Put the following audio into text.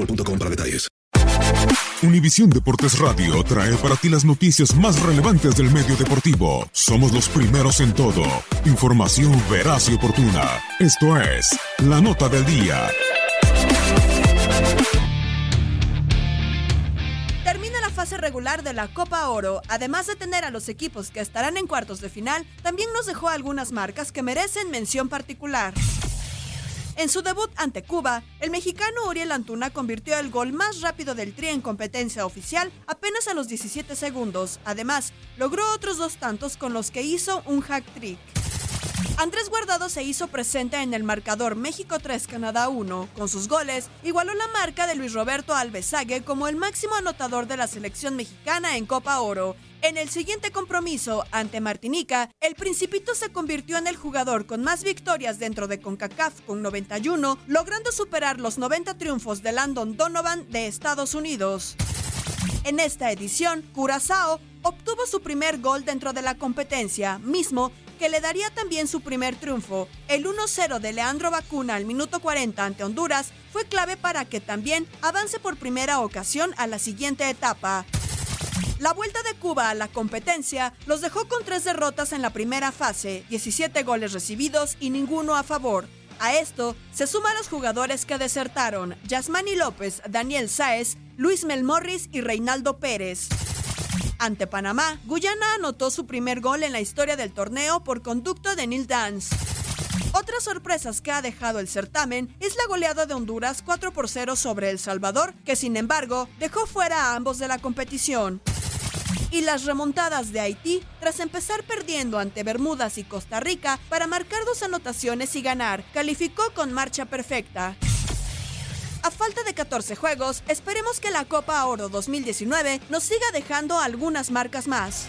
boostmobile.com para detalles. Univisión Deportes Radio trae para ti las noticias más relevantes del medio deportivo. Somos los primeros en todo. Información veraz y oportuna. Esto es La Nota del Día. Termina la fase regular de la Copa Oro. Además de tener a los equipos que estarán en cuartos de final, también nos dejó algunas marcas que merecen mención particular. En su debut ante Cuba, el mexicano Uriel Antuna convirtió el gol más rápido del Tri en competencia oficial apenas a los 17 segundos. Además, logró otros dos tantos con los que hizo un hack trick. Andrés Guardado se hizo presente en el marcador México 3 Canadá 1. Con sus goles, igualó la marca de Luis Roberto Alvesague como el máximo anotador de la selección mexicana en Copa Oro. En el siguiente compromiso ante Martinica, el Principito se convirtió en el jugador con más victorias dentro de CONCACAF con 91, logrando superar los 90 triunfos de Landon Donovan de Estados Unidos. En esta edición, Curazao obtuvo su primer gol dentro de la competencia, mismo que le daría también su primer triunfo. El 1-0 de Leandro Bacuna al minuto 40 ante Honduras fue clave para que también avance por primera ocasión a la siguiente etapa. La vuelta de Cuba a la competencia los dejó con tres derrotas en la primera fase, 17 goles recibidos y ninguno a favor. A esto se suman los jugadores que desertaron, Yasmani López, Daniel Sáez, Luis Melmorris y Reinaldo Pérez. Ante Panamá, Guyana anotó su primer gol en la historia del torneo por conducto de Neil Dance. Otras sorpresas que ha dejado el certamen es la goleada de Honduras 4 por 0 sobre El Salvador, que sin embargo dejó fuera a ambos de la competición. Y las remontadas de Haití tras empezar perdiendo ante Bermudas y Costa Rica para marcar dos anotaciones y ganar, calificó con marcha perfecta. A falta de 14 juegos, esperemos que la Copa Oro 2019 nos siga dejando algunas marcas más.